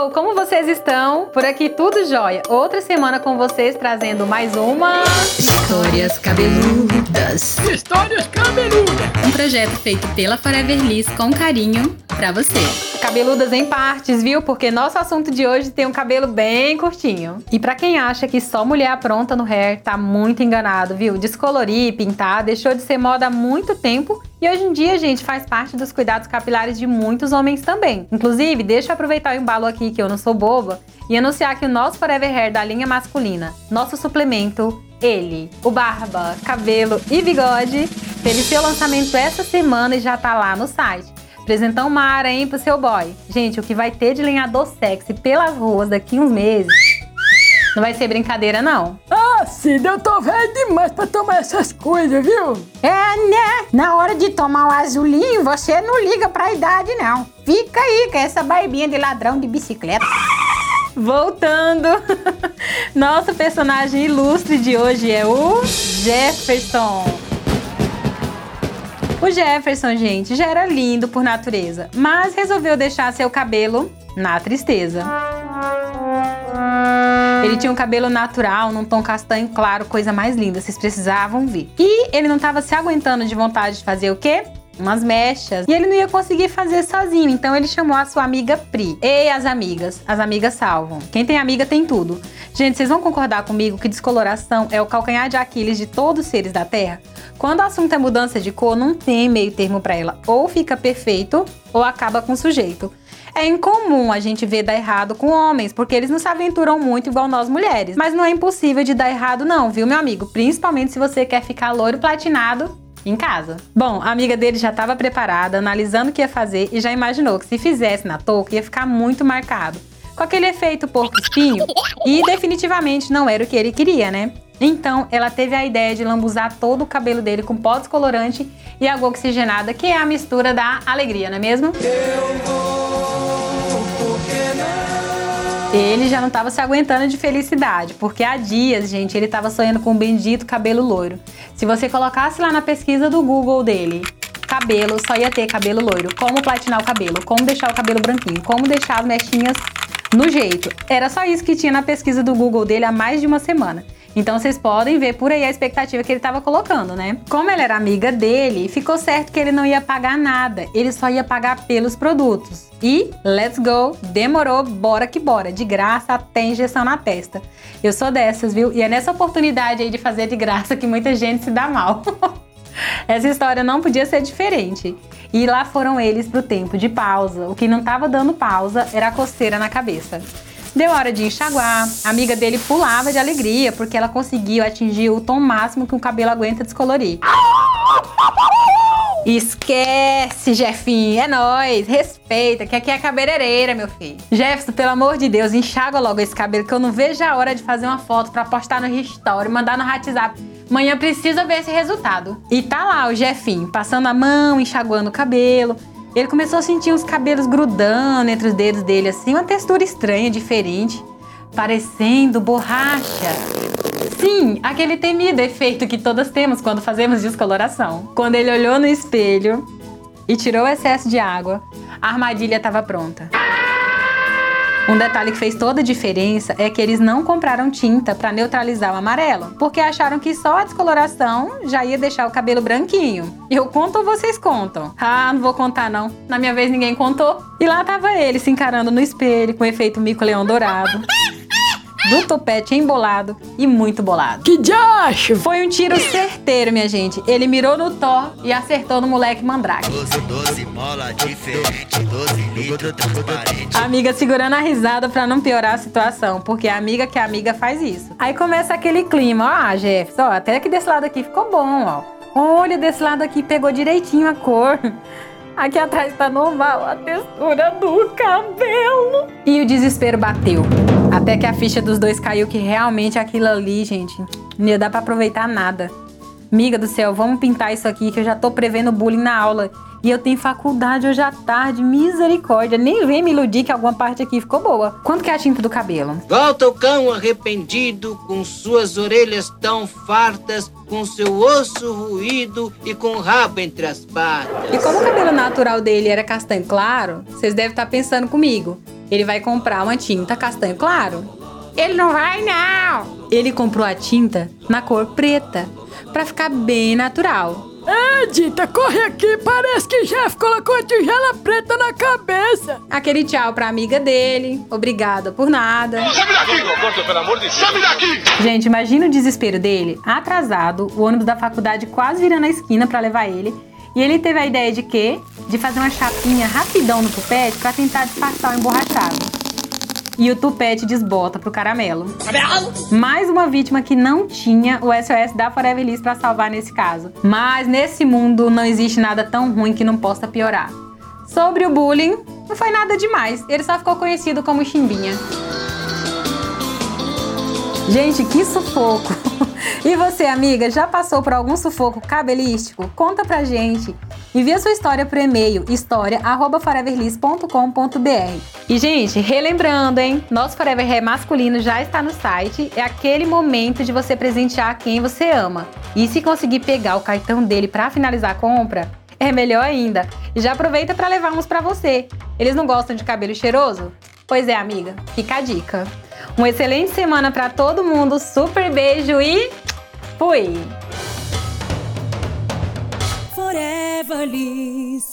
Hello! Como vocês estão? Por aqui tudo jóia. Outra semana com vocês trazendo mais uma. Histórias cabeludas. Histórias cabeludas. Um projeto feito pela Forever Liz com carinho pra você. Cabeludas em partes, viu? Porque nosso assunto de hoje tem um cabelo bem curtinho. E pra quem acha que só mulher apronta no hair, tá muito enganado, viu? Descolorir, pintar, deixou de ser moda há muito tempo e hoje em dia, gente, faz parte dos cuidados capilares de muitos homens também. Inclusive, deixa eu aproveitar o embalo aqui que eu não sou boba e anunciar que o nosso Forever Hair da linha masculina, nosso suplemento, ele, o Barba, Cabelo e Bigode, teve seu lançamento essa semana e já tá lá no site. Presentão Mara, hein, pro seu boy. Gente, o que vai ter de lenhador sexy pelas ruas daqui uns meses não vai ser brincadeira, não. Ah, Cida, eu tô velho demais pra tomar essas coisas, viu? É, né? Na hora de tomar o azulinho, você não liga pra idade, não. Fica aí com essa barbinha de ladrão de bicicleta. Voltando, nosso personagem ilustre de hoje é o Jefferson. O Jefferson, gente, já era lindo por natureza, mas resolveu deixar seu cabelo na tristeza. Ele tinha um cabelo natural, num tom castanho claro, coisa mais linda, vocês precisavam ver. E ele não estava se aguentando de vontade de fazer o quê? Umas mechas. E ele não ia conseguir fazer sozinho, então ele chamou a sua amiga Pri. Ei, as amigas. As amigas salvam. Quem tem amiga tem tudo. Gente, vocês vão concordar comigo que descoloração é o calcanhar de Aquiles de todos os seres da Terra? Quando o assunto é mudança de cor, não tem meio termo para ela. Ou fica perfeito, ou acaba com o sujeito. É incomum a gente ver dar errado com homens, porque eles não se aventuram muito igual nós mulheres. Mas não é impossível de dar errado, não, viu, meu amigo? Principalmente se você quer ficar loiro platinado em casa. Bom, a amiga dele já estava preparada, analisando o que ia fazer e já imaginou que se fizesse na touca ia ficar muito marcado. Com aquele efeito porco espinho, e definitivamente não era o que ele queria, né? Então, ela teve a ideia de lambuzar todo o cabelo dele com pó descolorante e água oxigenada, que é a mistura da alegria, não é mesmo? Eu Ele já não estava se aguentando de felicidade, porque há dias, gente, ele estava sonhando com um bendito cabelo loiro. Se você colocasse lá na pesquisa do Google dele, cabelo, só ia ter cabelo loiro. Como platinar o cabelo, como deixar o cabelo branquinho, como deixar as mechinhas no jeito. Era só isso que tinha na pesquisa do Google dele há mais de uma semana. Então vocês podem ver por aí a expectativa que ele estava colocando, né? Como ela era amiga dele, ficou certo que ele não ia pagar nada, ele só ia pagar pelos produtos. E let's go, demorou, bora que bora, de graça até injeção na testa. Eu sou dessas, viu? E é nessa oportunidade aí de fazer de graça que muita gente se dá mal. Essa história não podia ser diferente. E lá foram eles pro tempo de pausa. O que não estava dando pausa era a coceira na cabeça. Deu hora de enxaguar. A amiga dele pulava de alegria porque ela conseguiu atingir o tom máximo que um cabelo aguenta descolorir. Esquece, Jefinho, é nós, respeita, que aqui é cabeleireira, meu filho. Jefferson, pelo amor de Deus, enxaga logo esse cabelo que eu não vejo a hora de fazer uma foto para postar no History, mandar no WhatsApp. Manhã precisa ver esse resultado. E tá lá o Jefinho, passando a mão, enxaguando o cabelo. Ele começou a sentir os cabelos grudando entre os dedos dele, assim, uma textura estranha, diferente, parecendo borracha. Sim, aquele temido efeito que todas temos quando fazemos descoloração. Quando ele olhou no espelho e tirou o excesso de água, a armadilha estava pronta. Um detalhe que fez toda a diferença é que eles não compraram tinta para neutralizar o amarelo, porque acharam que só a descoloração já ia deixar o cabelo branquinho. Eu conto ou vocês contam? Ah, não vou contar não. Na minha vez ninguém contou. E lá tava ele se encarando no espelho com efeito mico-leão dourado do topete embolado e muito bolado. Que diacho! Foi um tiro certeiro, minha gente. Ele mirou no Thor e acertou no moleque mandrake. A amiga segurando a risada para não piorar a situação, porque a amiga que a amiga faz isso. Aí começa aquele clima, ó, ah, Jefferson, ó, até que desse lado aqui ficou bom, ó. Olha, desse lado aqui pegou direitinho a cor. Aqui atrás tá normal a textura do cabelo. E o desespero bateu. Até que a ficha dos dois caiu que realmente aquilo ali, gente, não ia dar pra aproveitar nada. Miga do céu, vamos pintar isso aqui que eu já tô prevendo bullying na aula. E eu tenho faculdade hoje à tarde, misericórdia. Nem vem me iludir que alguma parte aqui ficou boa. Quanto que é a tinta do cabelo? Volta o cão arrependido, com suas orelhas tão fartas, com seu osso ruído e com o rabo entre as patas. E como o cabelo natural dele era castanho claro, vocês devem estar pensando comigo. ele vai comprar uma tinta castanho claro. Ele não vai, não. Ele comprou a tinta na cor preta, pra ficar bem natural. É, Dita, corre aqui, parece que Jeff colocou a tigela preta na cabeça. Aquele tchau pra amiga dele, obrigada por nada. Sabe daqui, Roberto, pelo amor de Deus. Sabe daqui. Gente, imagina o desespero dele, atrasado, o ônibus da faculdade quase virando a esquina pra levar ele. E ele teve a ideia de quê? De fazer uma chapinha rapidão no tupete pra tentar disfarçar o emborrachado. E o tupete desbota pro caramelo. Mais uma vítima que não tinha o SOS da Forever Liss pra salvar nesse caso. Mas nesse mundo não existe nada tão ruim que não possa piorar. Sobre o bullying, não foi nada demais. Ele só ficou conhecido como Chimbinha. Gente, que sufoco! E você, amiga, já passou por algum sufoco cabelístico? Conta pra gente. Envia sua história pro e-mail história@foreverliss.com.br. E gente, relembrando, hein? Nosso Forever Hair masculino já está no site. É aquele momento de você presentear quem você ama. E se conseguir pegar o cartão dele para finalizar a compra, é melhor ainda. Já aproveita para levar uns para você. Eles não gostam de cabelo cheiroso? Pois é, amiga. Fica a dica. Uma excelente semana para todo mundo. Super beijo e fui. Forever Liss.